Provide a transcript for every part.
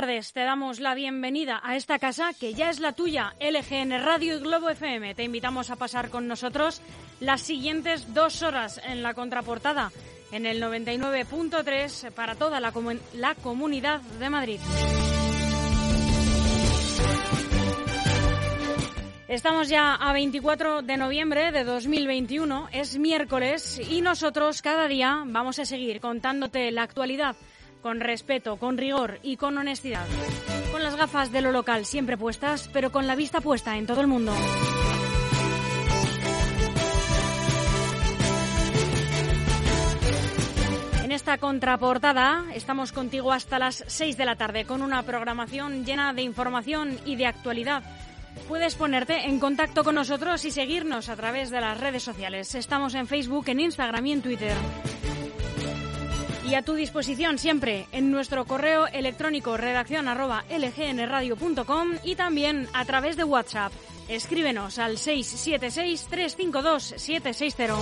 Tardes, te damos la bienvenida a esta casa que ya es la tuya, LGN Radio y Globo FM. Te invitamos a pasar con nosotros las siguientes dos horas en la contraportada, en el 99.3 para toda la, la comunidad de Madrid. Estamos ya a 24 de noviembre de 2021, es miércoles y nosotros cada día vamos a seguir contándote la actualidad con respeto, con rigor y con honestidad. Con las gafas de lo local siempre puestas, pero con la vista puesta en todo el mundo. En esta contraportada estamos contigo hasta las 6 de la tarde con una programación llena de información y de actualidad. Puedes ponerte en contacto con nosotros y seguirnos a través de las redes sociales. Estamos en Facebook, en Instagram y en Twitter y a tu disposición siempre en nuestro correo electrónico redacción lgnradio.com y también a través de WhatsApp. Escríbenos al 676-352-760.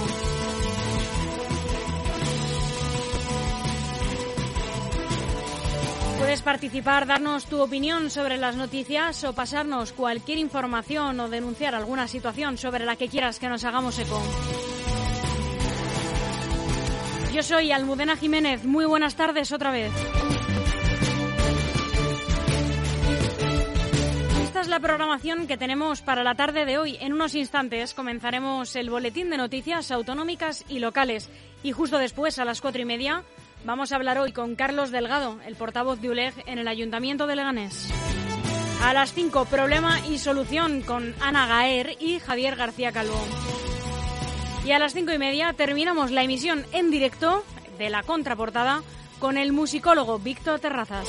Puedes participar, darnos tu opinión sobre las noticias o pasarnos cualquier información o denunciar alguna situación sobre la que quieras que nos hagamos eco. Yo soy Almudena Jiménez. Muy buenas tardes otra vez. Esta es la programación que tenemos para la tarde de hoy. En unos instantes comenzaremos el boletín de noticias autonómicas y locales. Y justo después, a las cuatro y media, vamos a hablar hoy con Carlos Delgado, el portavoz de ULEG en el Ayuntamiento de Leganés. A las cinco, problema y solución con Ana Gaer y Javier García Calvo. Y a las cinco y media terminamos la emisión en directo de la contraportada con el musicólogo Víctor Terrazas.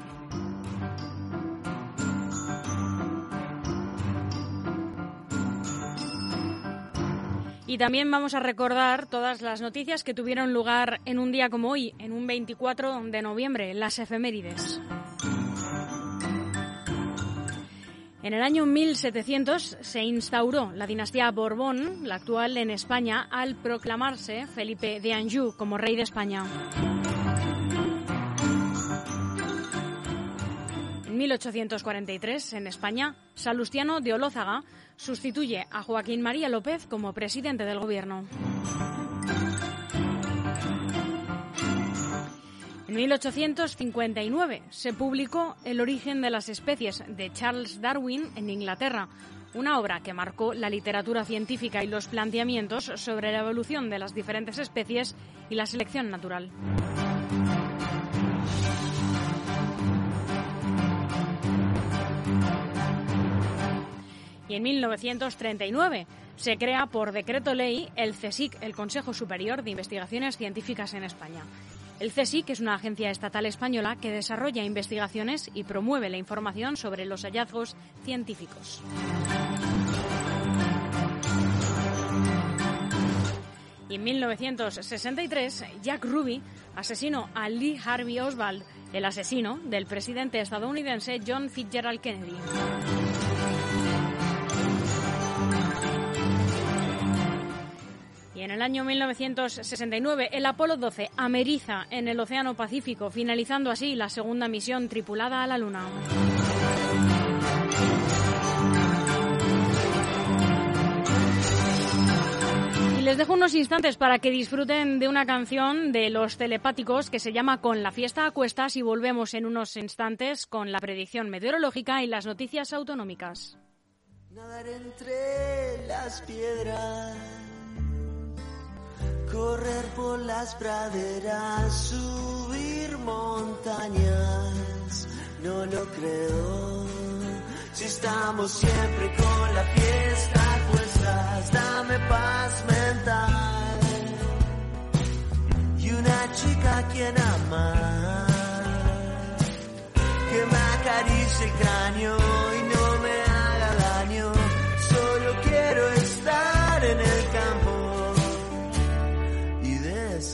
Y también vamos a recordar todas las noticias que tuvieron lugar en un día como hoy, en un 24 de noviembre, las efemérides. En el año 1700 se instauró la dinastía Borbón, la actual en España, al proclamarse Felipe de Anjou como rey de España. 1843, en España, Salustiano de Olózaga sustituye a Joaquín María López como presidente del gobierno. En 1859 se publicó El origen de las especies de Charles Darwin en Inglaterra, una obra que marcó la literatura científica y los planteamientos sobre la evolución de las diferentes especies y la selección natural. Y en 1939 se crea por decreto ley el CSIC, el Consejo Superior de Investigaciones Científicas en España. El CSIC es una agencia estatal española que desarrolla investigaciones y promueve la información sobre los hallazgos científicos. Y en 1963, Jack Ruby asesinó a Lee Harvey Oswald, el asesino del presidente estadounidense John Fitzgerald Kennedy. El año 1969, el Apolo 12 ameriza en el Océano Pacífico, finalizando así la segunda misión tripulada a la Luna. Y les dejo unos instantes para que disfruten de una canción de los telepáticos que se llama Con la fiesta a cuestas y volvemos en unos instantes con la predicción meteorológica y las noticias autonómicas. Nadar entre las piedras correr por las praderas, subir extrañas, no lo creo. Si estamos siempre con la fiesta puestas, dame paz mental. Y una chica a quien que me acaricie el cráneo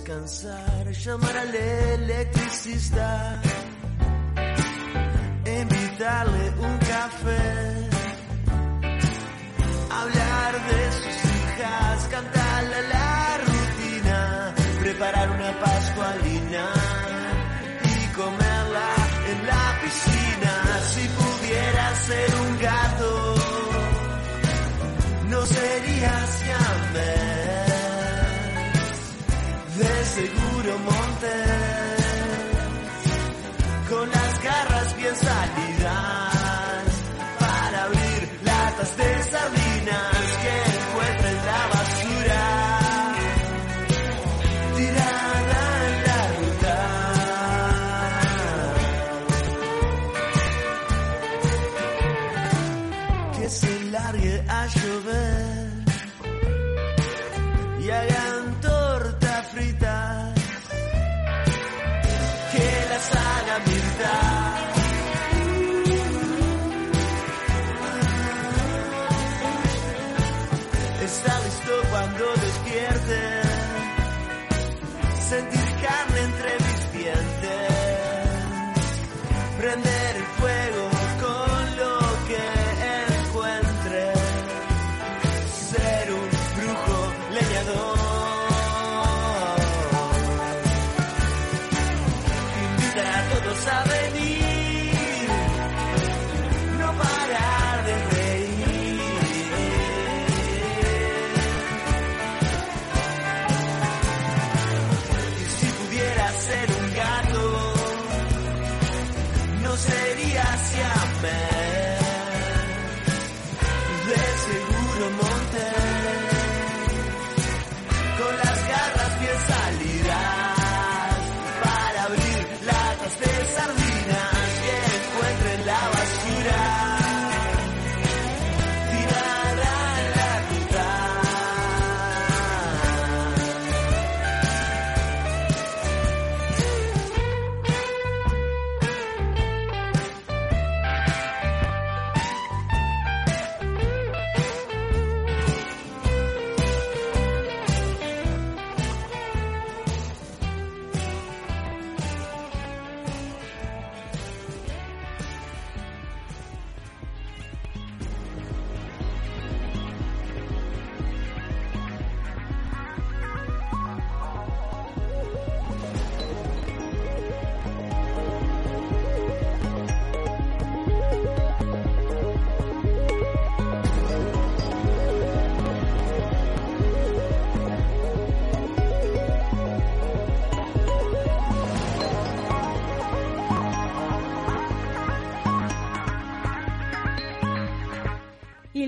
descansar, llamar al electricista, invitarle un café, hablar de sus hijas, cantarle la rutina, preparar una pascualina y comerla en la piscina. Si pudiera ser un gato, no sería siamés, seguro montés, con las garras bien salidas,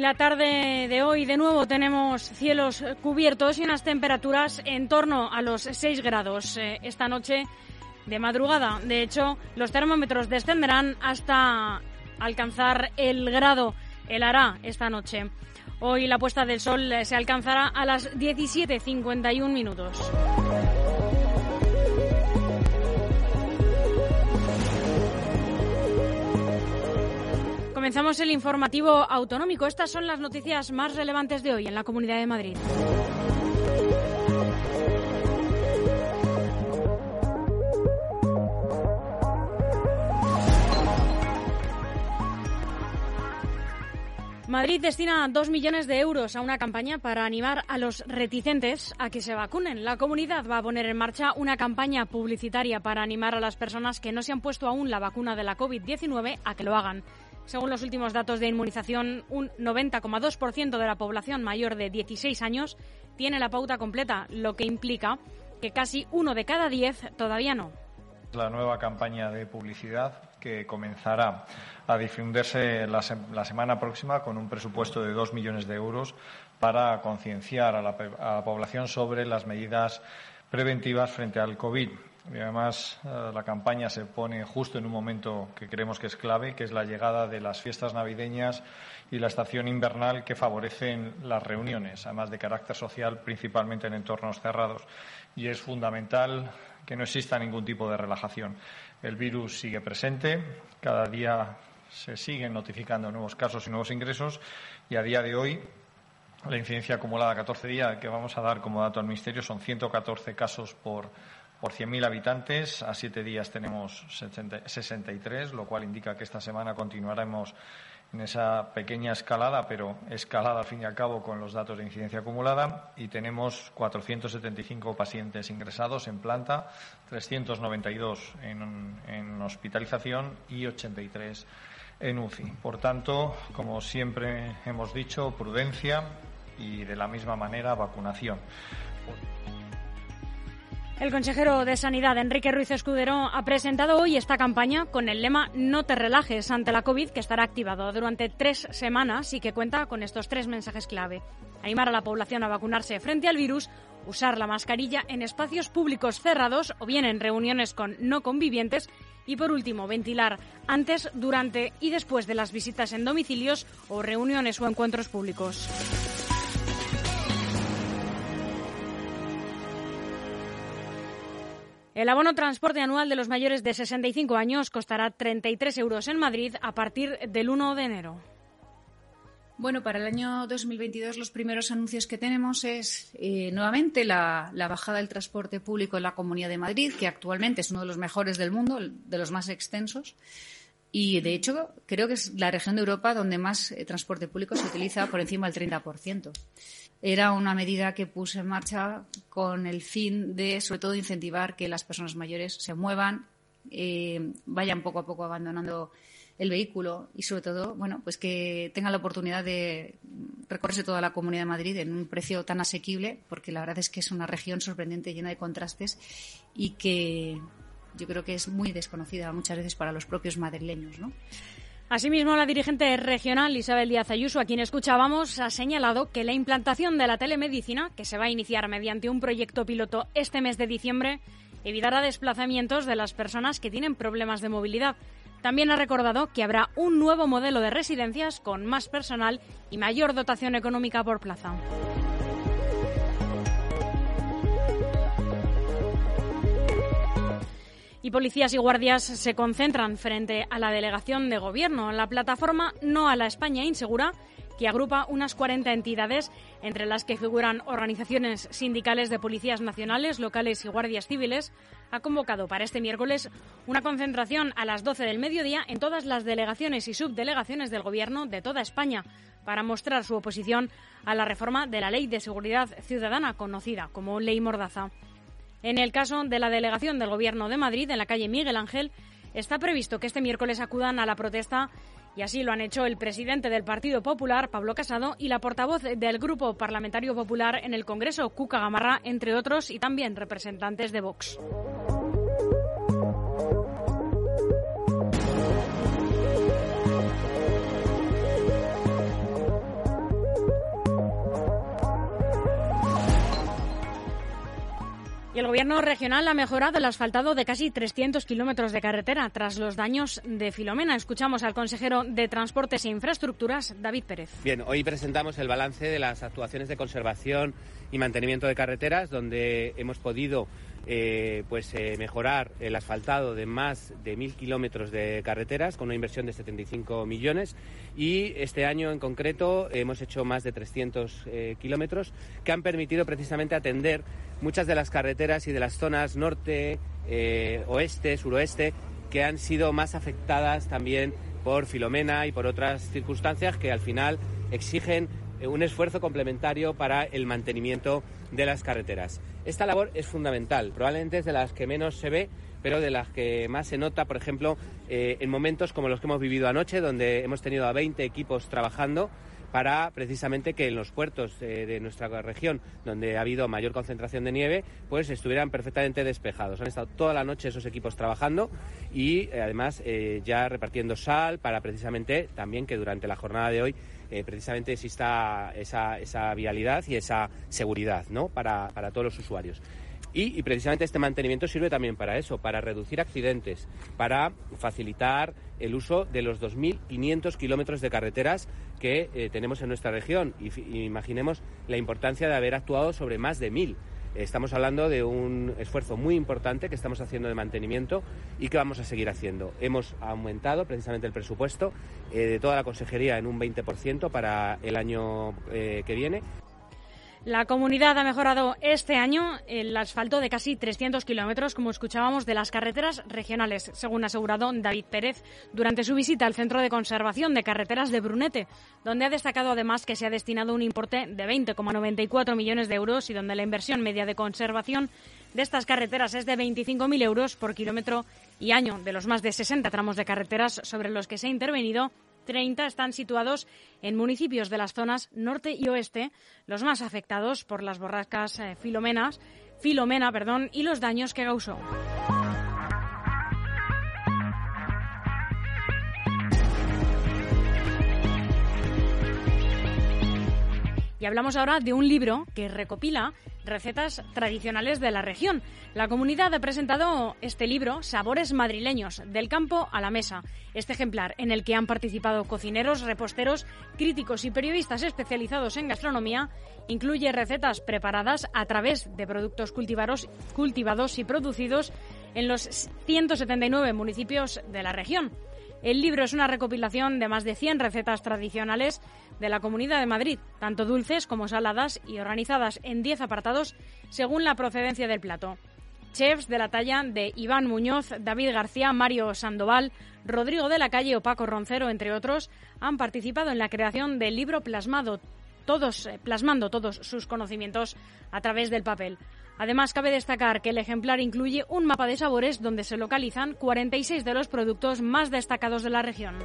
la tarde de hoy, de nuevo, tenemos cielos cubiertos y unas temperaturas en torno a los 6 grados. Eh, esta noche de madrugada, de hecho, los termómetros descenderán hasta alcanzar el grado, el hará esta noche. Hoy la puesta del sol se alcanzará a las 17.51 minutos. Comenzamos el informativo autonómico. Estas son las noticias más relevantes de hoy en la Comunidad de Madrid. Madrid destina dos millones de euros a una campaña para animar a los reticentes a que se vacunen. La comunidad va a poner en marcha una campaña publicitaria para animar a las personas que no se han puesto aún la vacuna de la COVID-19 a que lo hagan. Según los últimos datos de inmunización, un 90,2% de la población mayor de 16 años tiene la pauta completa, lo que implica que casi uno de cada diez todavía no. La nueva campaña de publicidad que comenzará a difundirse la, se la semana próxima con un presupuesto de dos millones de euros para concienciar a, a la población sobre las medidas preventivas frente al COVID. y además eh, la campaña se pone justo en un momento que creemos que es clave, que es la llegada de las fiestas navideñas y la estación invernal que favorecen las reuniones, además de carácter social, principalmente en entornos cerrados. Y es fundamental que no exista ningún tipo de relajación. El virus sigue presente, cada día se siguen notificando nuevos casos y nuevos ingresos y a día de hoy la incidencia acumulada a 14 días que vamos a dar como dato al Ministerio son 114 casos por por 100.000 habitantes. A siete días tenemos 63, lo cual indica que esta semana continuaremos en esa pequeña escalada, pero escalada al fin y al cabo con los datos de incidencia acumulada. Y tenemos 475 pacientes ingresados en planta, 392 en, en hospitalización y 83 en UCI. Por tanto, como siempre hemos dicho, prudencia y de la misma manera vacunación. El consejero de Sanidad, Enrique Ruiz Escudero, ha presentado hoy esta campaña con el lema No te relajes ante la COVID, que estará activado durante tres semanas y que cuenta con estos tres mensajes clave. Animar a la población a vacunarse frente al virus, usar la mascarilla en espacios públicos cerrados o bien en reuniones con no convivientes y, por último, ventilar antes, durante y después de las visitas en domicilios o reuniones o encuentros públicos. El abono transporte anual de los mayores de 65 años costará 33 euros en Madrid a partir del 1 de enero. Bueno, para el año 2022 los primeros anuncios que tenemos es eh, nuevamente la, bajada del transporte público en la Comunidad de Madrid, que actualmente es uno de los mejores del mundo, de los más extensos. Y de hecho, creo que es la región de Europa donde más eh, transporte público se utiliza por encima del 30% era una medida que puse en marcha con el fin de, sobre todo, incentivar que las personas mayores se muevan, eh, vayan poco a poco abandonando el vehículo y, sobre todo, bueno, pues que tengan la oportunidad de recorrerse toda la Comunidad de Madrid en un precio tan asequible, porque la verdad es que es una región sorprendente, llena de contrastes y que yo creo que es muy desconocida muchas veces para los propios madrileños, ¿no? Asimismo, la dirigente regional Isabel Díaz Ayuso, a quien escuchábamos, ha señalado que la implantación de la telemedicina, que se va a iniciar mediante un proyecto piloto este mes de diciembre, evitará desplazamientos de las personas que tienen problemas de movilidad. También ha recordado que habrá un nuevo modelo de residencias con más personal y mayor dotación económica por plaza. Y policías y guardias se concentran frente a la delegación de gobierno, la plataforma No a la España Insegura, que agrupa unas 40 entidades, entre las que figuran organizaciones sindicales de policías nacionales, locales y guardias civiles, ha convocado para este miércoles una concentración a las 12 del mediodía en todas las delegaciones y subdelegaciones del Gobierno de toda España para mostrar su oposición a la reforma de la Ley de Seguridad Ciudadana, conocida como Ley Mordaza. En el caso de la delegación del Gobierno de Madrid, en la calle Miguel Ángel, está previsto que este miércoles acudan a la protesta y así lo han hecho el presidente del Partido Popular, Pablo Casado, y la portavoz del Grupo Parlamentario Popular en el Congreso, Cuca Gamarra, entre otros, y también representantes de Vox. El Gobierno regional ha mejorado el asfaltado de casi 300 kilómetros de carretera tras los daños de Filomena. Escuchamos al consejero de Transportes e Infraestructuras, David Pérez. Bien, hoy presentamos el balance de las actuaciones de conservación y mantenimiento de carreteras, donde hemos podido eh, pues eh, mejorar el asfaltado de más de mil kilómetros de carreteras con una inversión de 75 millones. Y este año en concreto hemos hecho más de 300 eh, kilómetros que han permitido precisamente atender muchas de las carreteras y de las zonas norte, oeste, suroeste que han sido más afectadas también por Filomena y por otras circunstancias que al final exigen un esfuerzo complementario para el mantenimiento de las carreteras. Esta labor es fundamental, probablemente es de las que menos se ve, pero de las que más se nota, por ejemplo, eh, en momentos como los que hemos vivido anoche, donde hemos tenido a 20 equipos trabajando para precisamente que en los puertos eh, de nuestra región, donde ha habido mayor concentración de nieve, pues estuvieran perfectamente despejados. Han estado toda la noche esos equipos trabajando y eh, además ya repartiendo sal para precisamente también que durante la jornada de hoy eh, precisamente exista esa, esa, vialidad y esa seguridad ¿no? para, para todos los usuarios. Y, precisamente este mantenimiento sirve también para eso, para reducir accidentes, para facilitar el uso de los 2.500 kilómetros de carreteras que eh, tenemos en nuestra región. Y, imaginemos la importancia de haber actuado sobre más de 1.000. Estamos hablando de un esfuerzo muy importante que estamos haciendo de mantenimiento y que vamos a seguir haciendo. Hemos aumentado precisamente el presupuesto eh, de toda la consejería en un 20% para el año eh, que viene. La comunidad ha mejorado este año el asfalto de casi 300 kilómetros, como escuchábamos, de las carreteras regionales, según ha asegurado David Pérez durante su visita al Centro de Conservación de Carreteras de Brunete, donde ha destacado además que se ha destinado un importe de 20,94 millones de euros y donde la inversión media de conservación de estas carreteras es de 25.000 euros por kilómetro y año. De los más de 60 tramos de carreteras sobre los que se ha intervenido, 30 están situados en municipios de las zonas norte y oeste, los más afectados por las borrascas eh, Filomena perdón, y los daños que causó. Y hablamos ahora de un libro que recopila recetas tradicionales de la región. La comunidad ha presentado este libro, Sabores Madrileños, del campo a la mesa. Este ejemplar, en el que han participado cocineros, reposteros, críticos y periodistas especializados en gastronomía, incluye recetas preparadas a través de productos cultivados, cultivados y producidos en los 179 municipios de la región. El libro es una recopilación de más de 100 recetas tradicionales de la Comunidad de Madrid, tanto dulces como saladas y organizadas en 10 apartados según la procedencia del plato. Chefs de la talla de Iván Muñoz, David García, Mario Sandoval, Rodrigo de la Calle o Paco Roncero, entre otros, han participado en la creación del libro plasmado, todos, eh, plasmando todos sus conocimientos a través del papel. Además, cabe destacar que el ejemplar incluye un mapa de sabores donde se localizan 46 de los productos más destacados de la región.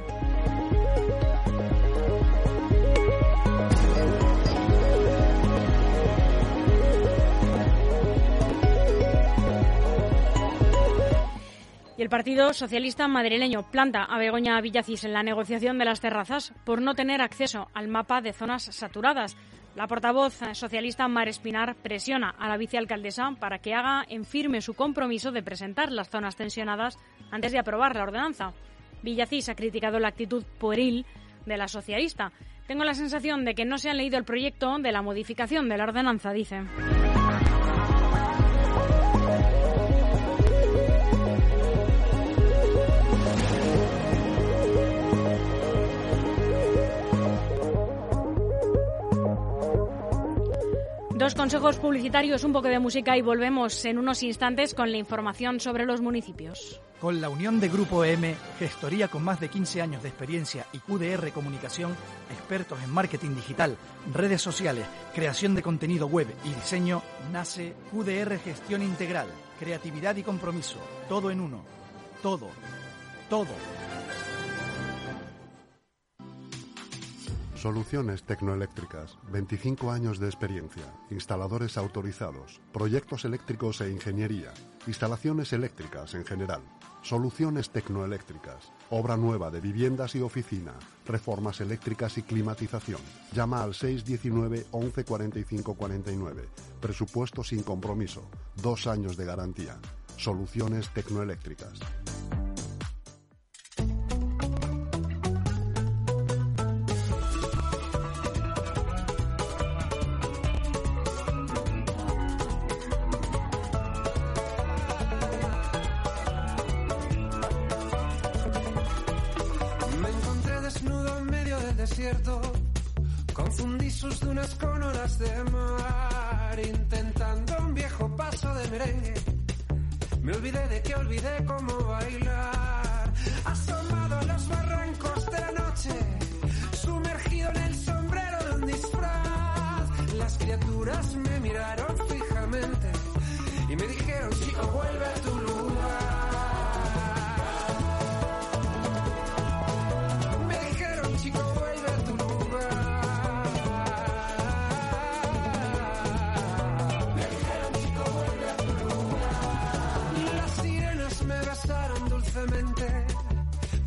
Y el Partido Socialista madrileño planta a Begoña Villacís en la negociación de las terrazas por no tener acceso al mapa de zonas saturadas. La portavoz socialista Mar Espinar presiona a la vicealcaldesa para que haga en firme su compromiso de presentar las zonas tensionadas antes de aprobar la ordenanza. Villacís ha criticado la actitud pueril de la socialista. Tengo la sensación de que no se han leído el proyecto de la modificación de la ordenanza, dice. Dos consejos publicitarios, un poco de música y volvemos en unos instantes con la información sobre los municipios. Con la unión de Grupo EM, gestoría con más de 15 años de experiencia y QDR Comunicación, expertos en marketing digital, redes sociales, creación de contenido web y diseño, nace QDR Gestión Integral, creatividad y compromiso, todo en uno. Todo, todo. Soluciones tecnoeléctricas, 25 años de experiencia, instaladores autorizados, proyectos eléctricos e ingeniería, instalaciones eléctricas en general, soluciones tecnoeléctricas, obra nueva de viviendas y oficina, reformas eléctricas y climatización. Llama al 619 11 45 49. Presupuesto sin compromiso, dos años de garantía. Soluciones tecnoeléctricas. Confundí sus dunas con olas de mar, intentando un viejo paso de merengue. Me olvidé de que olvidé cómo bailar, asomado a los barrancos de la noche, sumergido en el sombrero de un disfraz. Las criaturas me miraron fijamente y me dijeron, chico, vuelve a tu lugar.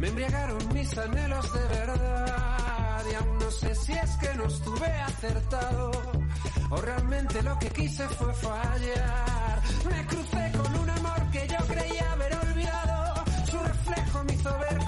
Embriagaron mis anhelos de verdad. y aún no sé si es que no estuve acertado o realmente lo que quise fue fallar. Me crucé con un amor que yo creía haber olvidado, su reflejo me hizo ver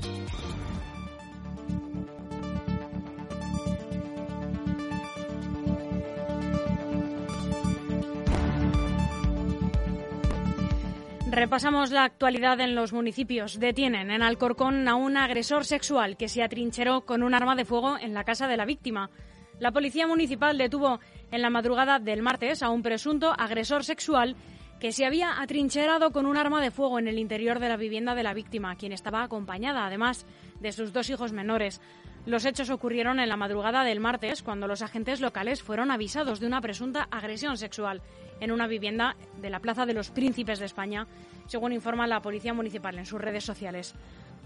Repasamos la actualidad en los municipios. Detienen en Alcorcón a un agresor sexual que se atrincheró con un arma de fuego en la casa de la víctima. La policía municipal detuvo en la madrugada del martes a un presunto agresor sexual que se había atrincherado con un arma de fuego en el interior de la vivienda de la víctima, quien estaba acompañada, además, de sus dos hijos menores. Los hechos ocurrieron en la madrugada del martes, cuando los agentes locales fueron avisados de una presunta agresión sexual en una vivienda de la Plaza de los Príncipes de España, según informa la Policía Municipal en sus redes sociales.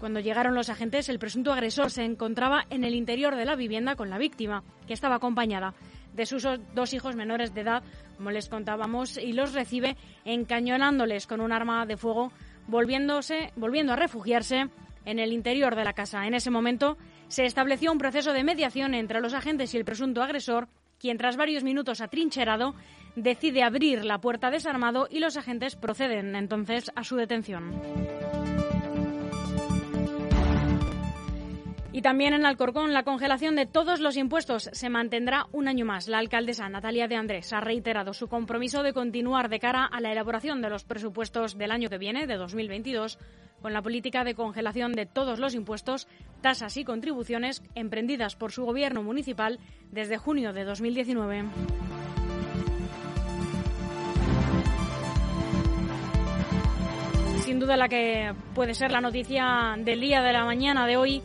Cuando llegaron los agentes, el presunto agresor se encontraba en el interior de la vivienda con la víctima, que estaba acompañada de sus dos hijos menores de edad, como les contábamos, y los recibe encañonándoles con un arma de fuego, volviéndose, volviendo a refugiarse en el interior de la casa. En ese momento se estableció un proceso de mediación entre los agentes y el presunto agresor, quien tras varios minutos atrincherado decide abrir la puerta desarmado y los agentes proceden entonces a su detención. Y también en Alcorcón, la congelación de todos los impuestos se mantendrá un año más. La alcaldesa Natalia de Andrés ha reiterado su compromiso de continuar de cara a la elaboración de los presupuestos del año que viene, de 2022, con la política de congelación de todos los impuestos, tasas y contribuciones emprendidas por su gobierno municipal desde junio de 2019. Sin duda la que puede ser la noticia del día de la mañana de hoy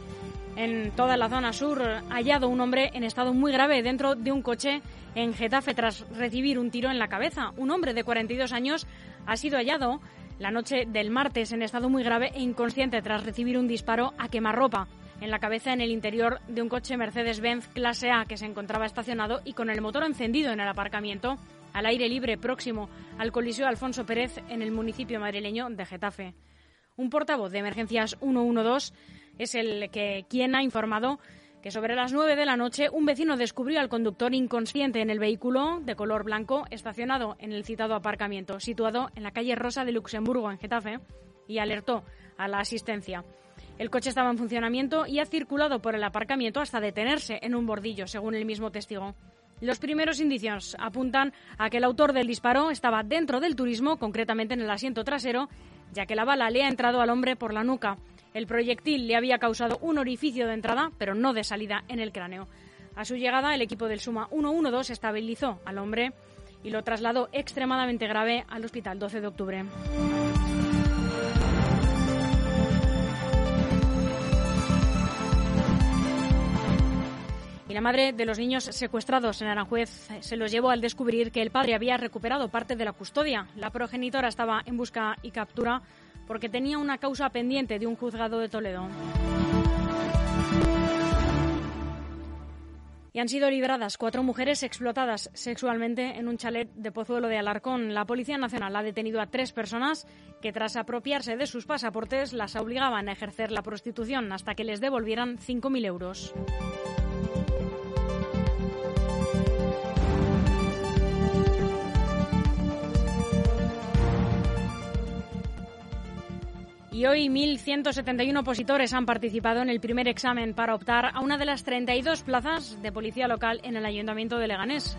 en toda la zona sur, hallado un hombre en estado muy grave dentro de un coche en Getafe tras recibir un tiro en la cabeza. Un hombre de 42 años ha sido hallado la noche del martes en estado muy grave e inconsciente tras recibir un disparo a quemarropa en la cabeza en el interior de un coche Mercedes-Benz clase A que se encontraba estacionado y con el motor encendido en el aparcamiento al aire libre próximo al Coliseo Alfonso Pérez en el municipio madrileño de Getafe. Un portavoz de emergencias 112 es el que quien ha informado que sobre las 9 de la noche un vecino descubrió al conductor inconsciente en el vehículo de color blanco estacionado en el citado aparcamiento, situado en la calle Rosa de Luxemburgo, en Getafe, y alertó a la asistencia. El coche estaba en funcionamiento y ha circulado por el aparcamiento hasta detenerse en un bordillo, según el mismo testigo. Los primeros indicios apuntan a que el autor del disparo estaba dentro del turismo, concretamente en el asiento trasero, ya que la bala le ha entrado al hombre por la nuca. El proyectil le había causado un orificio de entrada, pero no de salida en el cráneo. A su llegada, el equipo del Suma 112 estabilizó al hombre y lo trasladó extremadamente grave al hospital 12 de octubre. La madre de los niños secuestrados en Aranjuez se los llevó al descubrir que el padre había recuperado parte de la custodia. La progenitora estaba en busca y captura porque tenía una causa pendiente de un juzgado de Toledo. Y han sido liberadas cuatro mujeres explotadas sexualmente en un chalet de Pozuelo de Alarcón. La Policía Nacional ha detenido a tres personas que, tras apropiarse de sus pasaportes, las obligaban a ejercer la prostitución hasta que les devolvieran 5.000 euros. Y hoy 1.171 opositores han participado en el primer examen para optar a una de las 32 plazas de policía local en el Ayuntamiento de Leganés.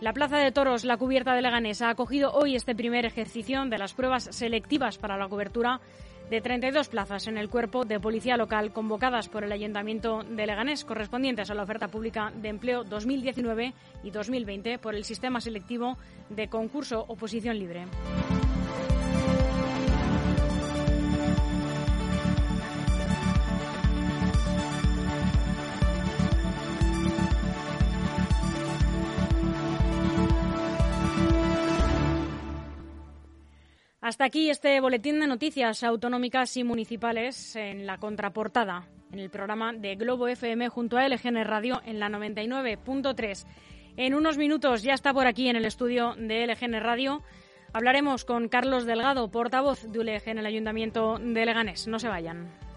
La Plaza de Toros, la cubierta de Leganés, ha acogido hoy este primer ejercicio de las pruebas selectivas para la cobertura de 32 plazas en el cuerpo de policía local convocadas por el Ayuntamiento de Leganés, correspondientes a la oferta pública de empleo 2019 y 2020 por el sistema selectivo de concurso oposición libre. Hasta aquí este boletín de noticias autonómicas y municipales en la contraportada, en el programa de Globo FM junto a LGN Radio en la 99.3. En unos minutos ya está por aquí en el estudio de LGN Radio. Hablaremos con Carlos Delgado, portavoz de ULEG en el Ayuntamiento de Leganés. No se vayan.